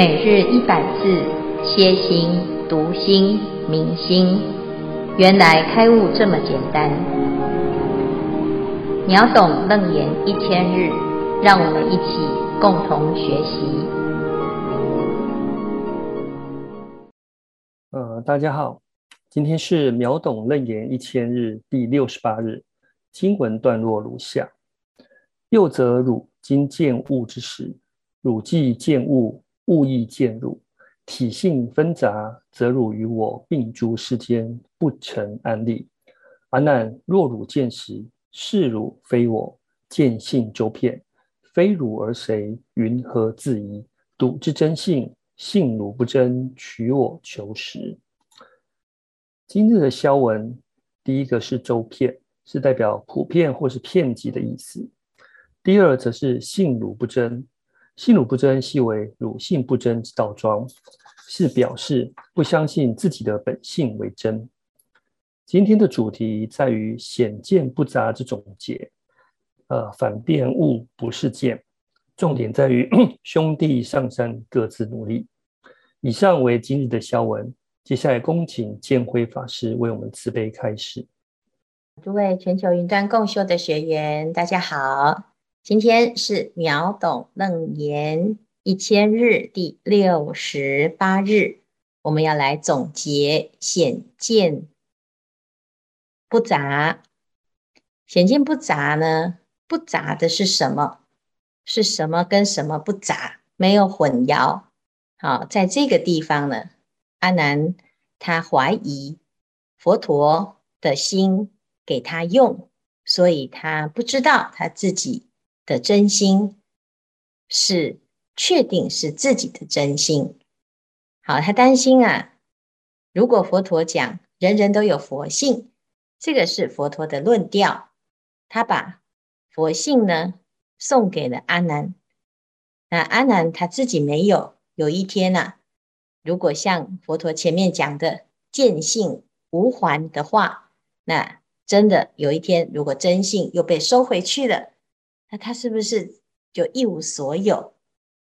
每日一百字，歇心、读心、明心，原来开悟这么简单。秒懂楞严一千日，让我们一起共同学习。呃，大家好，今天是秒懂楞严一千日第六十八日，经文段落如下：又则汝今见物之时，汝既见物。物亦见汝，体性纷杂，则汝与我并诸世间不成安立。阿难，若汝见时，是汝非我，见性周遍，非汝而谁？云何自疑？笃之真性，性汝不真，取我求实。今日的消文，第一个是周遍，是代表普遍或是遍及的意思；第二则是性汝不真。性汝不真，系为汝性不真之道庄，是表示不相信自己的本性为真。今天的主题在于显见不杂之总结，呃，反辨物不是见，重点在于 兄弟上山各自努力。以上为今日的消文，接下来恭请建辉法师为我们慈悲开示。诸位全球云端共修的学员，大家好。今天是秒懂楞严一千日第六十八日，我们要来总结显见不杂。显见不杂呢？不杂的是什么？是什么跟什么不杂？没有混淆。好，在这个地方呢，阿难他怀疑佛陀的心给他用，所以他不知道他自己。的真心是确定是自己的真心，好，他担心啊。如果佛陀讲人人都有佛性，这个是佛陀的论调，他把佛性呢送给了阿难，那阿难他自己没有。有一天呢、啊，如果像佛陀前面讲的见性无还的话，那真的有一天，如果真性又被收回去了。那他是不是就一无所有？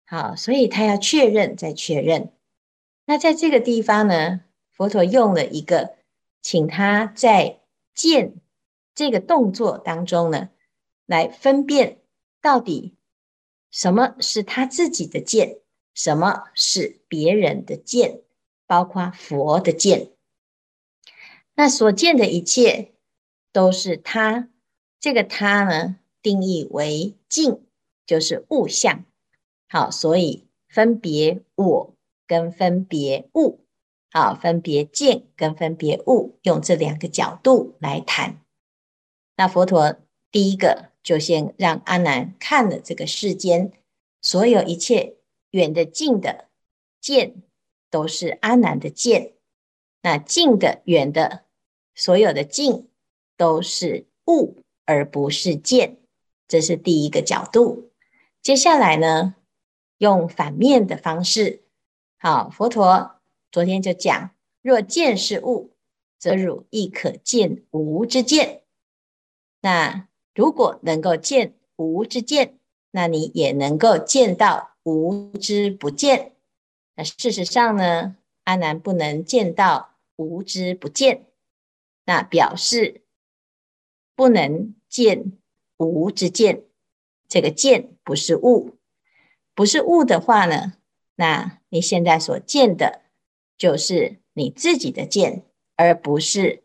好，所以他要确认再确认。那在这个地方呢，佛陀用了一个，请他在见这个动作当中呢，来分辨到底什么是他自己的见，什么是别人的见，包括佛的见。那所见的一切都是他，这个他呢，定义为境，就是物象。好，所以分别我跟分别物，好，分别见跟分别物，用这两个角度来谈。那佛陀第一个就先让阿难看了这个世间所有一切远的近的见，都是阿难的见；那近的远的所有的近，都是物，而不是见。这是第一个角度。接下来呢，用反面的方式。好，佛陀昨天就讲：若见是物，则汝亦可见无之见。那如果能够见无之见，那你也能够见到无之不见。那事实上呢，阿难不能见到无之不见，那表示不能见。无之见，这个见不是物，不是物的话呢，那你现在所见的，就是你自己的见，而不是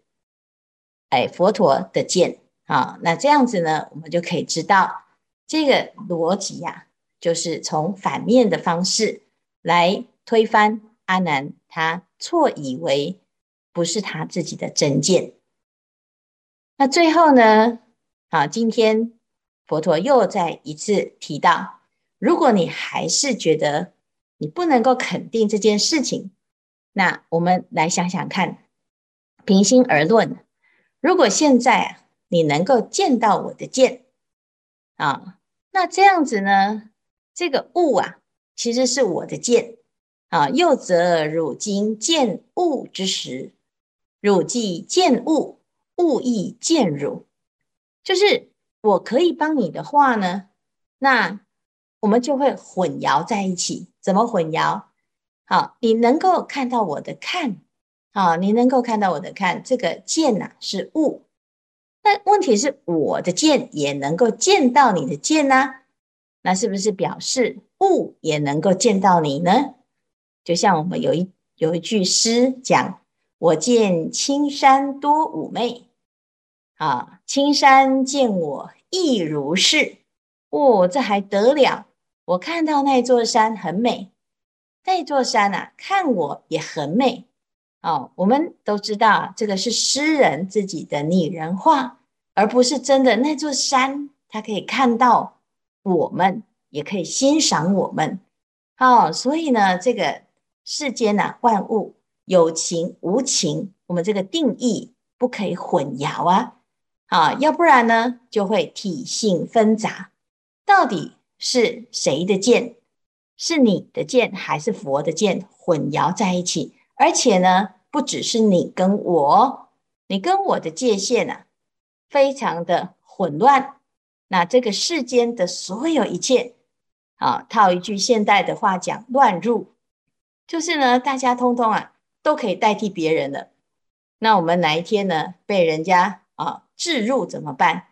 哎佛陀的见啊。那这样子呢，我们就可以知道这个逻辑呀、就是从反面的方式来推翻阿难他错以为不是他自己的真见。那最后呢？好，今天佛陀又再一次提到，如果你还是觉得你不能够肯定这件事情，那我们来想想看，平心而论，如果现在你能够见到我的剑啊，那这样子呢，这个物啊，其实是我的剑啊。又则汝今见物之时，汝既见物，物亦见汝。就是我可以帮你的话呢，那我们就会混淆在一起。怎么混淆？好，你能够看到我的看，好，你能够看到我的看，这个见呐、啊、是物，那问题是我的见也能够见到你的见呐、啊，那是不是表示物也能够见到你呢？就像我们有一有一句诗讲：“我见青山多妩媚，啊，青山见我亦如是。”哦，这还得了？我看到那座山很美。那座山啊，看我也很美哦。我们都知道，这个是诗人自己的拟人化，而不是真的那座山。他可以看到我们，也可以欣赏我们。哦，所以呢，这个世间呐、啊，万物有情无情，我们这个定义不可以混淆啊！啊，要不然呢，就会体性纷杂。到底是谁的剑？是你的剑还是佛的剑混淆在一起？而且呢，不只是你跟我，你跟我的界限啊，非常的混乱。那这个世间的所有一切，啊，套一句现代的话讲，乱入，就是呢，大家通通啊都可以代替别人了。那我们哪一天呢，被人家啊置入怎么办？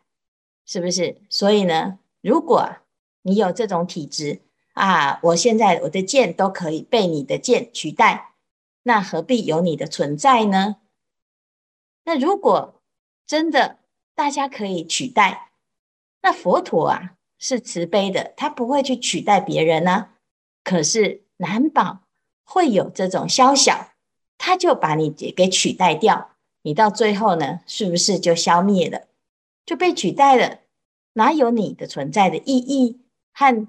是不是？所以呢，如果你有这种体质，啊！我现在我的剑都可以被你的剑取代，那何必有你的存在呢？那如果真的大家可以取代，那佛陀啊是慈悲的，他不会去取代别人呢、可是难保会有这种宵小，他就把你给取代掉，你到最后呢，是不是就消灭了，就被取代了？哪有你的存在的意义和？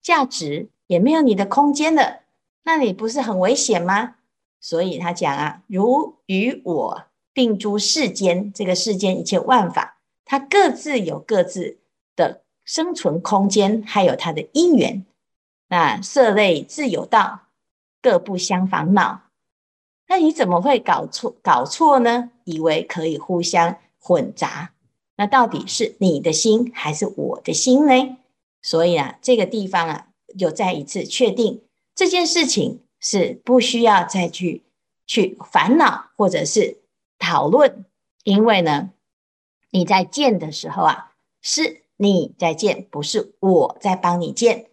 价值也没有你的空间了，那你不是很危险吗？所以他讲啊，如与我并诸世间，这个世间一切万法，它各自有各自的生存空间，还有它的因缘。那色类自有道，各不相烦恼。那你怎么会搞错搞错呢？以为可以互相混杂，那到底是你的心还是我的心呢？所以啊，这个地方啊，又再一次确定这件事情是不需要再去去烦恼或者是讨论，因为呢，你在见的时候啊，是你在见，不是我在帮你见。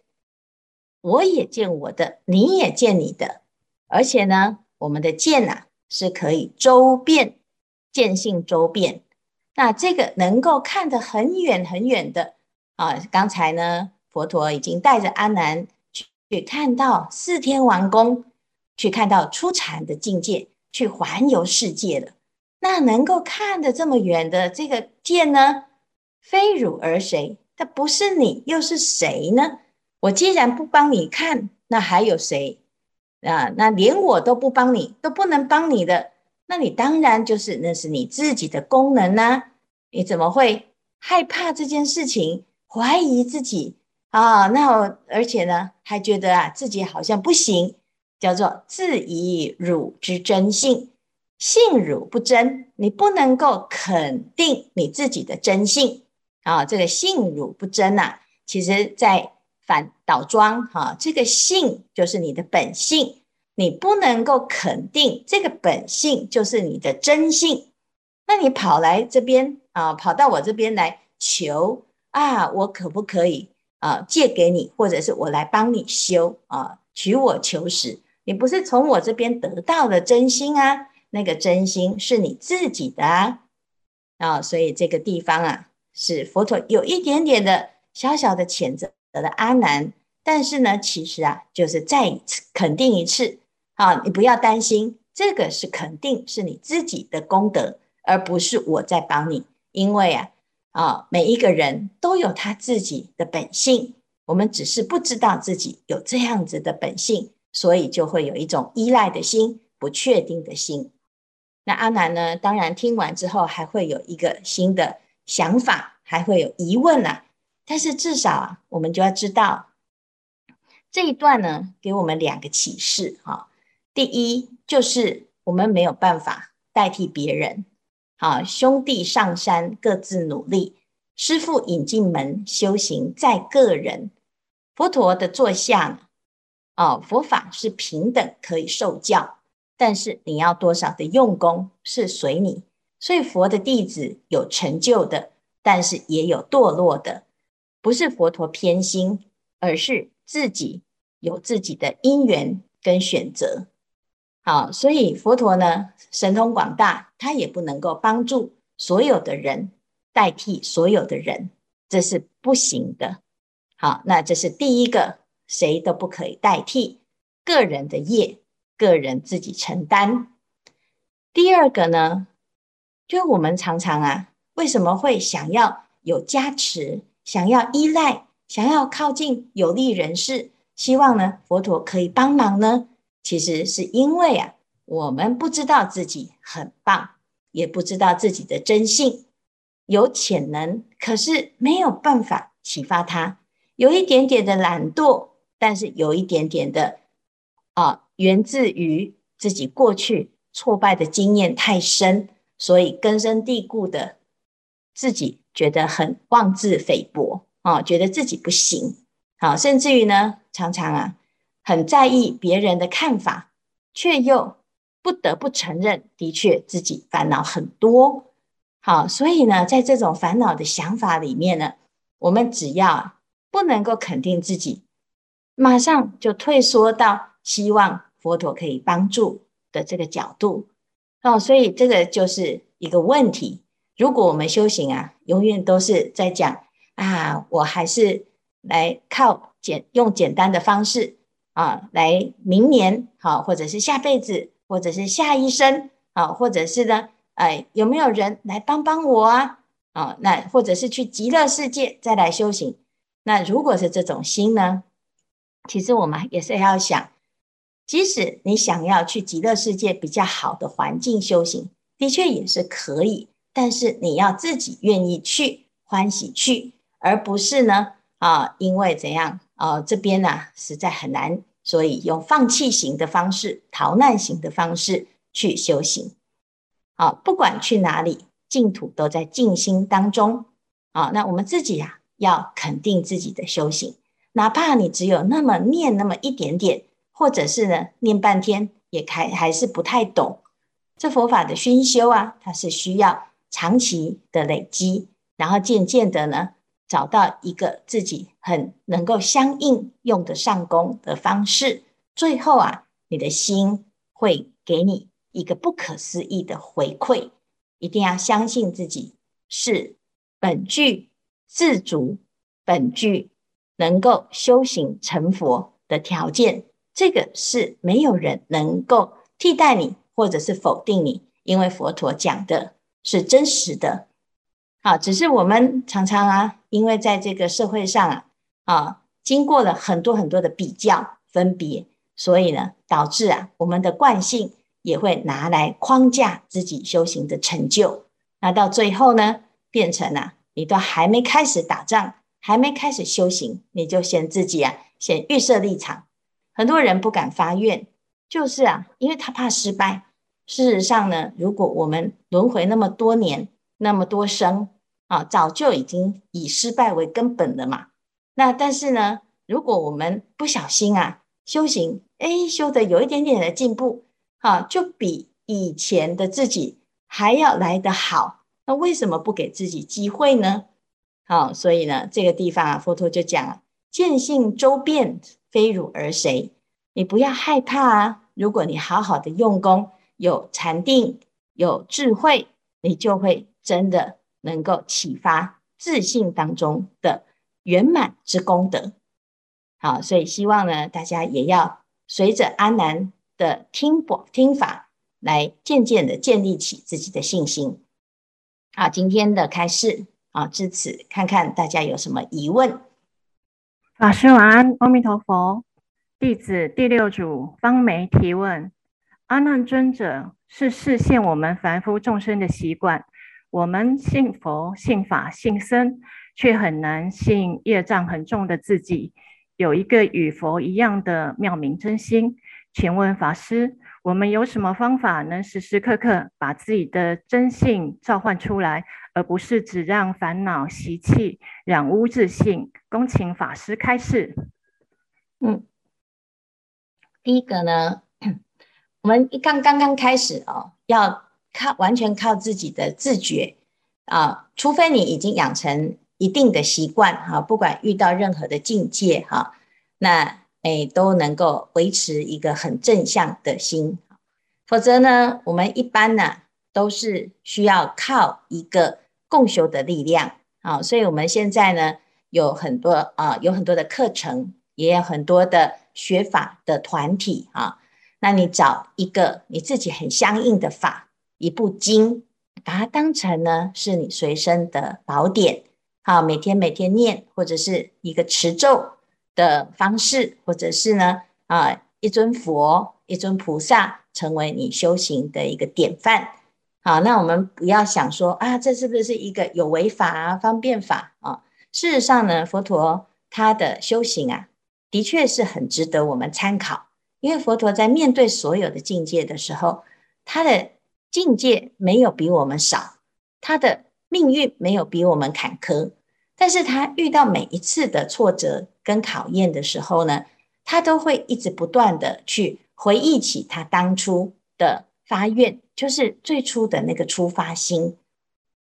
我也见我的，你也见你的，而且呢，我们的见呐、啊、是可以周遍，见性周遍。那这个能够看得很远很远的。啊，刚才呢，佛陀已经带着阿难去去看到四天王宫，去看到初禅的境界，去环游世界了。那能够看得这么远的这个见呢，非汝而谁？它不是你，又是谁呢？我既然不帮你看，那还有谁啊？那连我都不帮你，都不能帮你的，那你当然就是那是你自己的功能呢、啊？你怎么会害怕这件事情？怀疑自己啊，那而且呢，还觉得啊自己好像不行，叫做自以汝之真性，性汝不真，你不能够肯定你自己的真性啊。这个性汝不真呐、啊，其实在反倒装哈，这个性就是你的本性，你不能够肯定这个本性就是你的真性，那你跑来这边啊，跑到我这边来求。啊，我可不可以啊借给你，或者是我来帮你修啊？取我求实，你不是从我这边得到的真心啊？那个真心是你自己的啊！啊，所以这个地方啊，是佛陀有一点点的小小的谴责的阿难，但是呢，其实啊，就是再一次肯定一次啊，你不要担心，这个是肯定是你自己的功德，而不是我在帮你，因为啊。啊，每一个人都有他自己的本性，我们只是不知道自己有这样子的本性，所以就会有一种依赖的心、不确定的心。那阿难呢？当然听完之后还会有一个新的想法，还会有疑问啊。但是至少啊，我们就要知道这一段呢，给我们两个启示哈。第一就是我们没有办法代替别人。好，兄弟上山各自努力，师父引进门，修行在个人。佛陀的座下，啊，佛法是平等可以受教，但是你要多少的用功是随你。所以佛的弟子有成就的，但是也有堕落的，不是佛陀偏心，而是自己有自己的因缘跟选择。好，所以佛陀呢，神通广大，他也不能够帮助所有的人，代替所有的人，这是不行的。好，那这是第一个，谁都不可以代替个人的业，个人自己承担。第二个呢？就我们常常啊，为什么会想要有加持，想要依赖，想要靠近有利人士，希望呢佛陀可以帮忙呢？其实是因为啊，我们不知道自己很棒，也不知道自己的真性，有潜能，可是没有办法启发他，有一点点的懒惰，但是有一点点的啊，源自于自己过去挫败的经验太深。所以根深蒂固的自己觉得很妄自菲薄啊，觉得自己不行啊，甚至于呢，常常啊很在意别人的看法，却又不得不承认，的确自己烦恼很多。好，所以呢，在这种烦恼的想法里面呢，我们只要不能够肯定自己，马上就退缩到希望佛陀可以帮助的这个角度。哦，所以这个就是一个问题。如果我们修行啊，永远都是在讲啊，我还是来靠简用简单的方式啊，来明年好，或者是下辈子，或者是下一生啊，或者是呢，哎，有没有人来帮帮我啊？啊，那或者是去极乐世界再来修行。那如果是这种心呢，其实我们也是要想。即使你想要去极乐世界比较好的环境修行，的确也是可以，但是你要自己愿意去，欢喜去，而不是呢啊，因为怎样啊，这边呢、啊、实在很难，所以用放弃型的方式、逃难型的方式去修行。啊，不管去哪里，净土都在静心当中。啊，那我们自己呀、要肯定自己的修行，哪怕你只有那么念那么一点点。或者是呢，念半天也还还是不太懂。这佛法的熏修啊，它是需要长期的累积，然后渐渐的呢，找到一个自己很能够相应用得上功的方式。最后啊，你的心会给你一个不可思议的回馈。一定要相信自己是本具自足，本具能够修行成佛的条件。这个是没有人能够替代你，或者是否定你，因为佛陀讲的是真实的。好，只是我们常常啊，因为在这个社会上啊，啊，经过了很多很多的比较分别，所以呢，导致啊，我们的惯性也会拿来框架自己修行的成就。那到最后呢，变成啊，你都还没开始打仗，还没开始修行，你就先自己啊，先预设立场。很多人不敢发愿，就是啊，因为他怕失败。事实上呢，如果我们轮回那么多年，那么多生啊，早就已经以失败为根本了嘛。那但是呢，如果我们不小心啊，修行，哎，修得有一点点的进步，啊，就比以前的自己还要来得好。那为什么不给自己机会呢？好，所以呢，这个地方啊，佛陀就讲啊，见性周遍。非汝而谁？你不要害怕啊！如果你好好的用功，有禅定，有智慧，你就会真的能够启发自信当中的圆满之功德。好，所以希望呢，大家也要随着阿难的听法听法，来渐渐的建立起自己的信心。好，今天的开示啊，至此，看看大家有什么疑问。老师晚安，阿弥陀佛。弟子第六组方梅提问：阿难尊者是示现我们凡夫众生的习惯，我们信佛、信法、信僧，却很难信业障很重的自己，有一个与佛一样的妙明真心。请问法师，我们有什么方法能时时刻刻把自己的真性召唤出来，而不是只让烦恼习气染污自性？恭请法师开示。嗯，第一个呢，我们一刚刚刚开始哦，要靠完全靠自己的自觉啊，除非你已经养成一定的习惯哈，不管遇到任何的境界哈，那诶都能够维持一个很正向的心，否则呢，我们一般呢都是需要靠一个共修的力量啊，所以我们现在呢有很多啊，有很多的课程，也有很多的。学法的团体啊，那你找一个你自己很相应的法，一部经，把它当成呢是你随身的宝典，好，每天每天念，或者是一个持咒的方式，或者是呢啊一尊佛、一尊菩萨，成为你修行的一个典范。好，那我们不要想说啊，这是不是一个有为法啊、方便法啊？事实上呢，佛陀他的修行啊。的确是很值得我们参考，因为佛陀在面对所有的境界的时候，他的境界没有比我们少，他的命运没有比我们坎坷，但是他遇到每一次的挫折跟考验的时候呢，他都会一直不断的去回忆起他当初的发愿，就是最初的那个出发心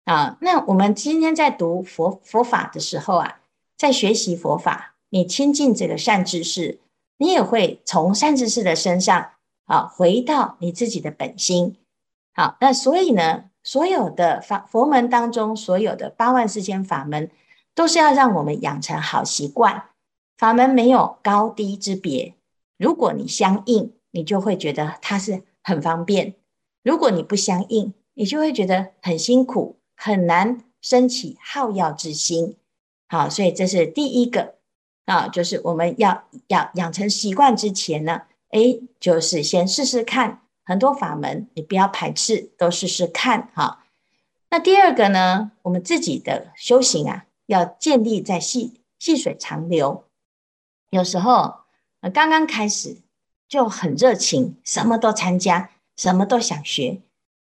啊。那我们今天在读佛佛法的时候啊，在学习佛法。你亲近这个善知识，你也会从善知识的身上啊，回到你自己的本心。好，那所以呢，所有的法佛门当中，所有的八万四千法门，都是要让我们养成好习惯。法门没有高低之别，如果你相应，你就会觉得它是很方便；如果你不相应，你就会觉得很辛苦，很难升起好药之心。好，所以这是第一个。啊，就是我们要要养成习惯之前呢，哎，就是先试试看很多法门，你不要排斥，都试试看哈。那第二个呢，我们自己的修行啊，要建立在细细水长流。有时候刚刚开始就很热情，什么都参加，什么都想学，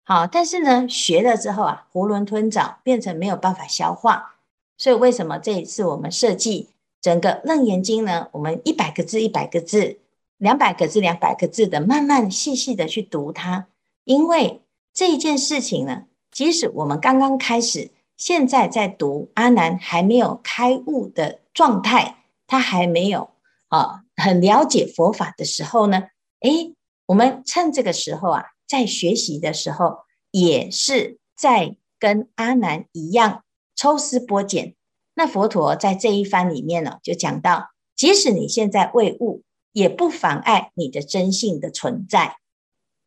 好，但是呢，学了之后啊，囫囵吞枣，变成没有办法消化。所以为什么这一次我们设计？整个《楞严经》呢，我们一百个字一百个字，两百个字两百个字的慢慢细细的去读它，因为这一件事情呢，即使我们刚刚开始，现在在读阿难还没有开悟的状态，他还没有啊很了解佛法的时候呢，诶，我们趁这个时候啊，在学习的时候，也是在跟阿难一样抽丝剥茧。那佛陀在这一番里面呢，就讲到，即使你现在未悟，也不妨碍你的真性的存在。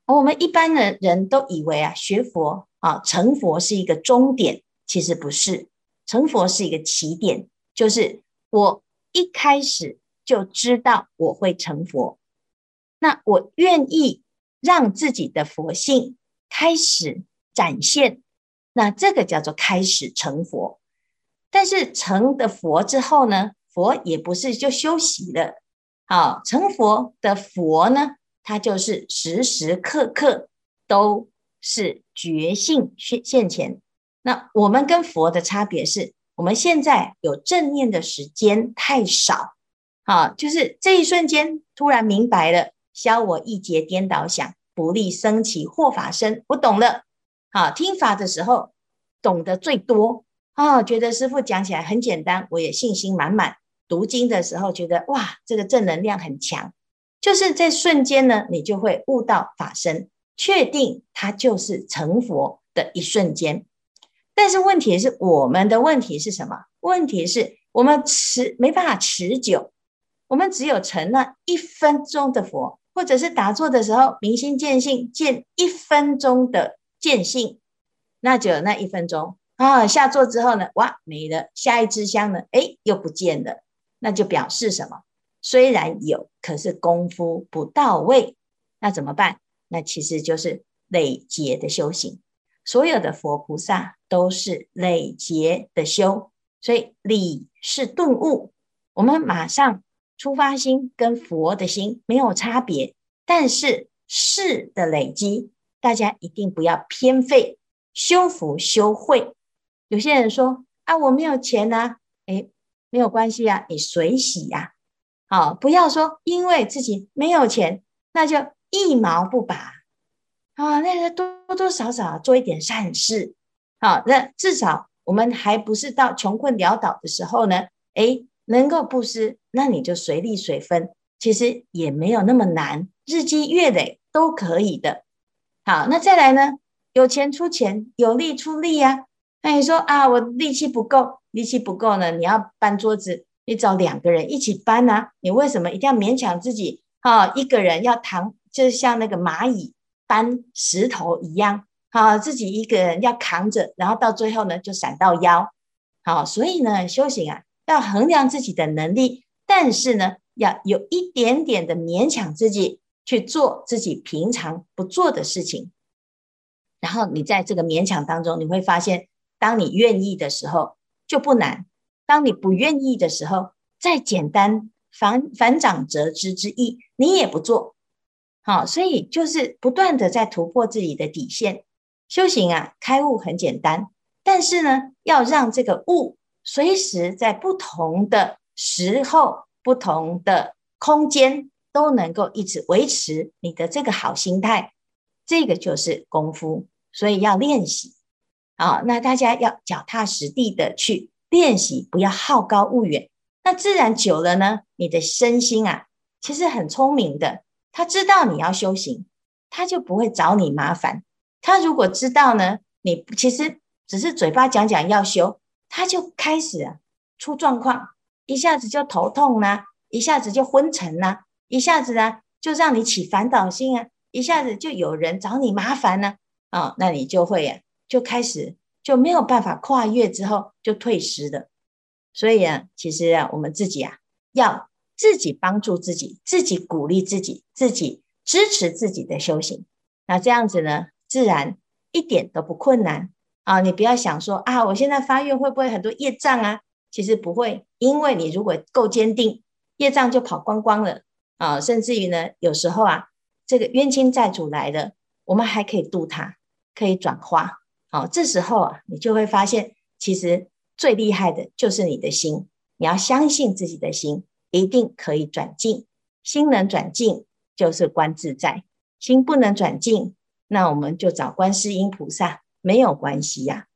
我们一般的人都以为啊，学佛啊，成佛是一个终点，其实不是，成佛是一个起点，就是我一开始就知道我会成佛，那我愿意让自己的佛性开始展现，那这个叫做开始成佛。但是成的佛之后呢，佛也不是就休息了。好，成佛的佛呢，他就是时时刻刻都是觉性现现前。那我们跟佛的差别是，我们现在有正念的时间太少。好，就是这一瞬间突然明白了，消我一劫颠倒想，不立生起或法身。我懂了。好，听法的时候懂得最多。哦，觉得师傅讲起来很简单，我也信心满满。读经的时候觉得哇，这个正能量很强，就是在瞬间呢，你就会悟到法身，确定它就是成佛的一瞬间。但是问题是，我们的问题是什么？问题是我们持没办法持久，我们只有成了一分钟的佛，或者是打坐的时候明心见性，见一分钟的见性，那就那一分钟。啊，下座之后呢，哇，没了。下一支香呢，哎，又不见了。那就表示什么？虽然有，可是功夫不到位。那怎么办？那其实就是累劫的修行。所有的佛菩萨都是累劫的修，所以理是顿悟。我们马上出发心跟佛的心没有差别，但是事的累积，大家一定不要偏废，修福修慧。有些人说啊，我没有钱呐、啊，诶，没有关系啊，你随喜呀、啊，好，不要说因为自己没有钱，那就一毛不拔啊，那个多多少少做一点善事，好，那至少我们还不是到穷困潦倒的时候呢，诶，能够布施，那你就随力随分，其实也没有那么难，日积月累都可以的。好，那再来呢，有钱出钱，有力出力呀、啊。那你说啊，我力气不够，力气不够呢？你要搬桌子，你找两个人一起搬啊。你为什么一定要勉强自己？啊，一个人要扛，就像那个蚂蚁搬石头一样，啊，自己一个人要扛着，然后到最后呢，就闪到腰。好，所以呢，修行啊，要衡量自己的能力，但是呢，要有一点点的勉强自己去做自己平常不做的事情。然后你在这个勉强当中，你会发现。当你愿意的时候就不难，当你不愿意的时候，再简单，反反掌折枝之意，你也不做。好，所以就是不断的在突破自己的底线。修行啊，开悟很简单，但是呢，要让这个悟随时在不同的时候、不同的空间都能够一直维持你的这个好心态，这个就是功夫，所以要练习。啊，那大家要脚踏实地的去练习，不要好高骛远。那自然久了呢，你的身心啊，其实很聪明的。他知道你要修行，他就不会找你麻烦。他如果知道呢，你其实只是嘴巴讲讲要修，他就开始啊出状况，一下子就头痛啦、一下子就昏沉啦、一下子呢就让你起烦恼心啊，一下子就有人找你麻烦呢、啊，啊、哦，那你就会呀、啊。就开始就没有办法跨越，之后就退失的，所以啊，其实啊，我们自己啊，要自己帮助自己，自己鼓励自己，自己支持自己的修行。那这样子呢，自然一点都不困难啊！你不要想说啊，我现在发愿会不会很多业障啊？其实不会，因为你如果够坚定，业障就跑光光了啊！甚至于呢，有时候啊，这个冤亲债主来了，我们还可以度他，可以转化。好，这时候啊，你就会发现，其实最厉害的就是你的心。你要相信自己的心，一定可以转进。心能转进，就是观自在；心不能转进，那我们就找观世音菩萨，没有关系呀。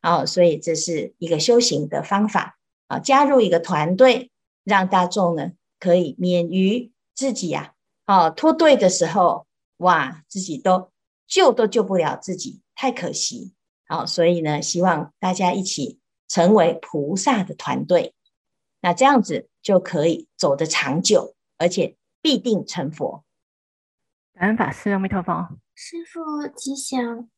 好，所以这是一个修行的方法啊。加入一个团队，让大众呢可以免于自己呀，哦，脱队的时候，哇，自己都救都救不了自己，太可惜。好，所以呢，希望大家一起成为菩萨的团队，那这样子就可以走得长久，而且必定成佛。感恩法师，阿弥陀佛。师傅吉祥，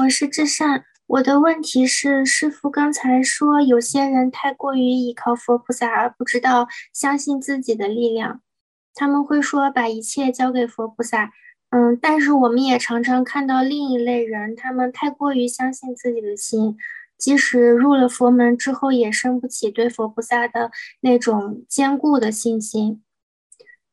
我是至善。我的问题是，师傅刚才说有些人太过于依靠佛菩萨，而不知道相信自己的力量。他们会说把一切交给佛菩萨。嗯，但是我们也常常看到另一类人，他们太过于相信自己的心，即使入了佛门之后，也生不起对佛菩萨的那种坚固的信心。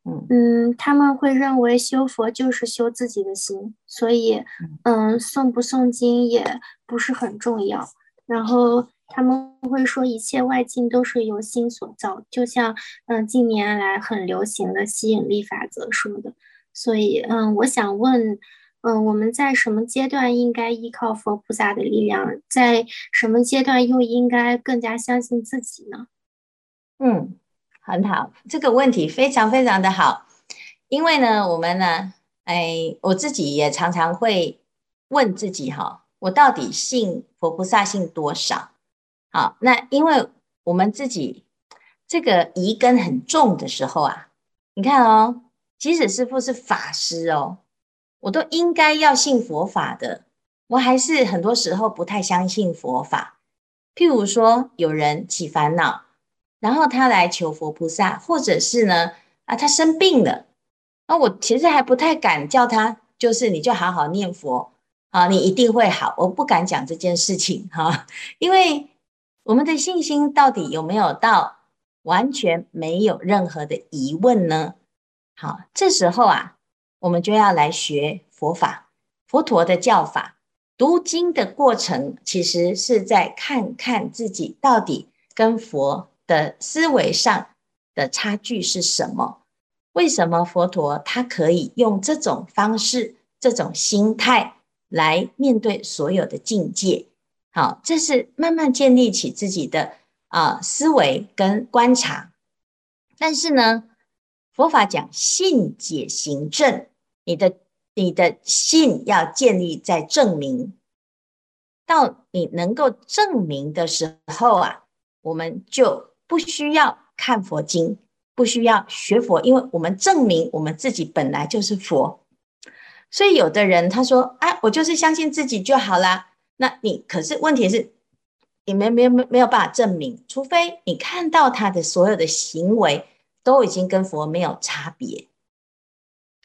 嗯，他们会认为修佛就是修自己的心，所以，嗯，诵不诵经也不是很重要。然后他们会说一切外境都是由心所造，就像嗯近年来很流行的吸引力法则说的。所以，嗯，我想问，嗯，我们在什么阶段应该依靠佛菩萨的力量，在什么阶段又应该更加相信自己呢？嗯，很好，这个问题非常非常的好，因为呢，我们呢，哎，我自己也常常会问自己哈，我到底信佛菩萨信多少？好，那因为我们自己这个疑根很重的时候啊，你看哦。即使师父是法师哦，我都应该要信佛法的。我还是很多时候不太相信佛法。譬如说，有人起烦恼，然后他来求佛菩萨，或者是呢，啊，他生病了，那我其实还不太敢叫他，就是你就好好念佛啊，你一定会好。我不敢讲这件事情哈，因为我们的信心到底有没有到完全没有任何的疑问呢？好，这时候啊，我们就要来学佛法，佛陀的教法。读经的过程，其实是在看看自己到底跟佛的思维上的差距是什么。为什么佛陀他可以用这种方式、这种心态来面对所有的境界？好，这是慢慢建立起自己的啊、思维跟观察。但是呢，佛法讲信解行证，你的你的信要建立在证明，到你能够证明的时候啊，我们就不需要看佛经。不需要学佛，因为我们证明我们自己本来就是佛。所以有的人他说：“啊，我就是相信自己就好啦。”那你可是问题是，你没没没没有办法证明，除非你看到他的所有的行为都已经跟佛没有差别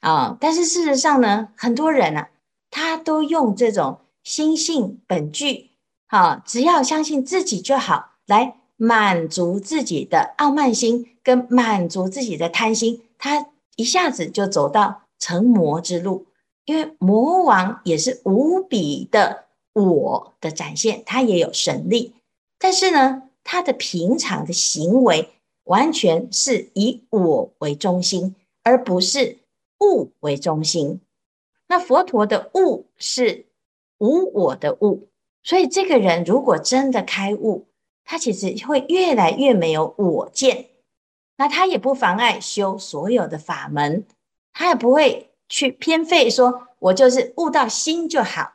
啊。但是事实上呢，很多人啊，他都用这种心性本具，啊，只要相信自己就好，来满足自己的傲慢心。跟满足自己的贪心，他一下子就走到成魔之路，因为魔王也是无比的我的展现，他也有神力，但是呢，他的平常的行为完全是以我为中心，而不是物为中心。那佛陀的物是无我的物，所以这个人如果真的开悟，他其实会越来越没有我见。那他也不妨碍修所有的法门，他也不会去偏废，说我就是悟到心就好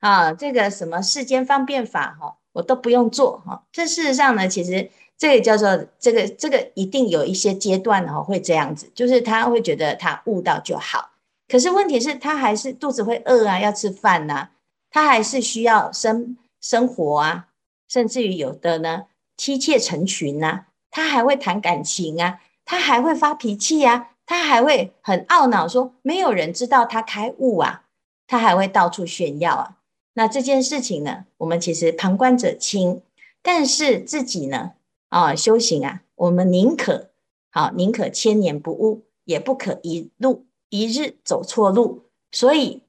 啊。这个什么世间方便法哈，我都不用做哈。这事实上呢，其实这个叫做这个这个一定有一些阶段哦，会这样子，就是他会觉得他悟到就好。可是问题是，他还是肚子会饿啊，要吃饭呐，他还是需要生生活啊，甚至于有的呢，妻妾成群呐。他还会谈感情啊，他还会发脾气啊，他还会很懊恼说没有人知道他开悟啊，他还会到处炫耀啊。那这件事情呢，我们其实旁观者清，但是自己呢，啊，修行啊，我们宁可好，宁可千年不悟，也不可一路一日走错路。所以，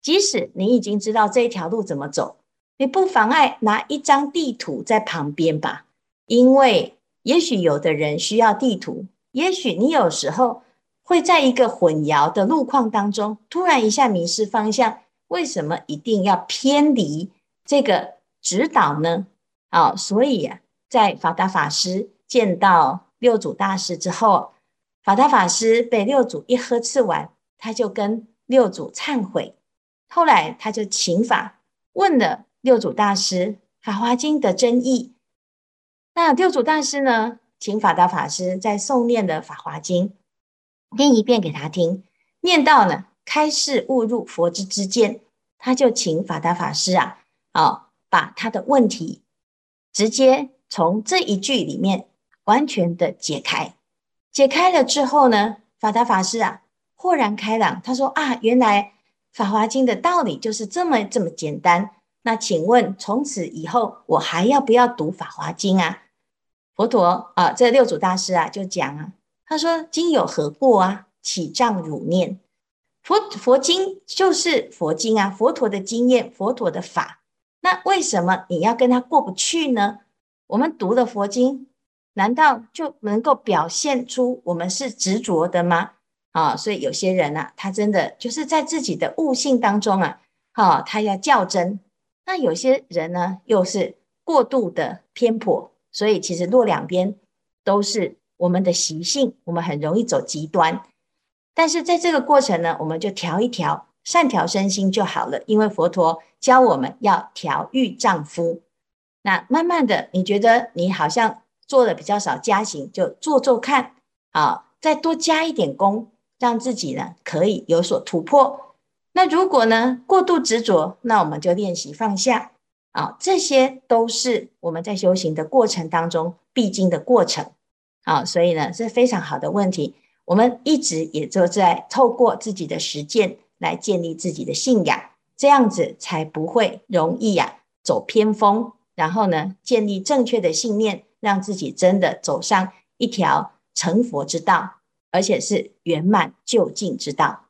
即使你已经知道这一条路怎么走，你不妨碍拿一张地图在旁边吧，因为。也许有的人需要地图，也许你有时候会在一个混淆的路况当中，突然一下迷失方向。为什么一定要偏离这个指导呢？啊、所以呀、啊，在法达法师见到六祖大师之后，法达法师被六祖一呵斥完，他就跟六祖忏悔。后来他就请法问了六祖大师《法华经》的真义。那六祖大师呢，请法达法师在诵念的《法华经》念一遍给他听，念到呢开示悟入佛之之见，他就请法达法师啊，啊，把他的问题直接从这一句里面完全的解开。解开了之后呢，法达法师啊豁然开朗，他说啊，原来《法华经》的道理就是这么这么简单。那请问从此以后我还要不要读《法华经》啊？佛陀啊，这六祖大师啊，就讲啊，他说：“经有何过啊？起障汝念？佛佛经就是佛经啊，佛陀的经验，佛陀的法。那为什么你要跟他过不去呢？我们读了佛经，难道就能够表现出我们是执着的吗？啊，所以有些人啊，他真的就是在自己的悟性当中啊，哈，他要较真。那有些人呢，又是过度的偏颇。”所以其实路两边都是我们的习性，我们很容易走极端。但是在这个过程呢，我们就调一调，善调身心就好了。因为佛陀教我们要调御丈夫。那慢慢的，你觉得你好像做的比较少加行，就做做看啊，再多加一点功，让自己呢可以有所突破。那如果呢过度执着，那我们就练习放下。啊，这些都是我们在修行的过程当中必经的过程。啊，所以呢是非常好的问题。我们一直也就在透过自己的实践来建立自己的信仰，这样子才不会容易呀、啊、走偏锋。然后呢，建立正确的信念，让自己真的走上一条成佛之道，而且是圆满就近之道。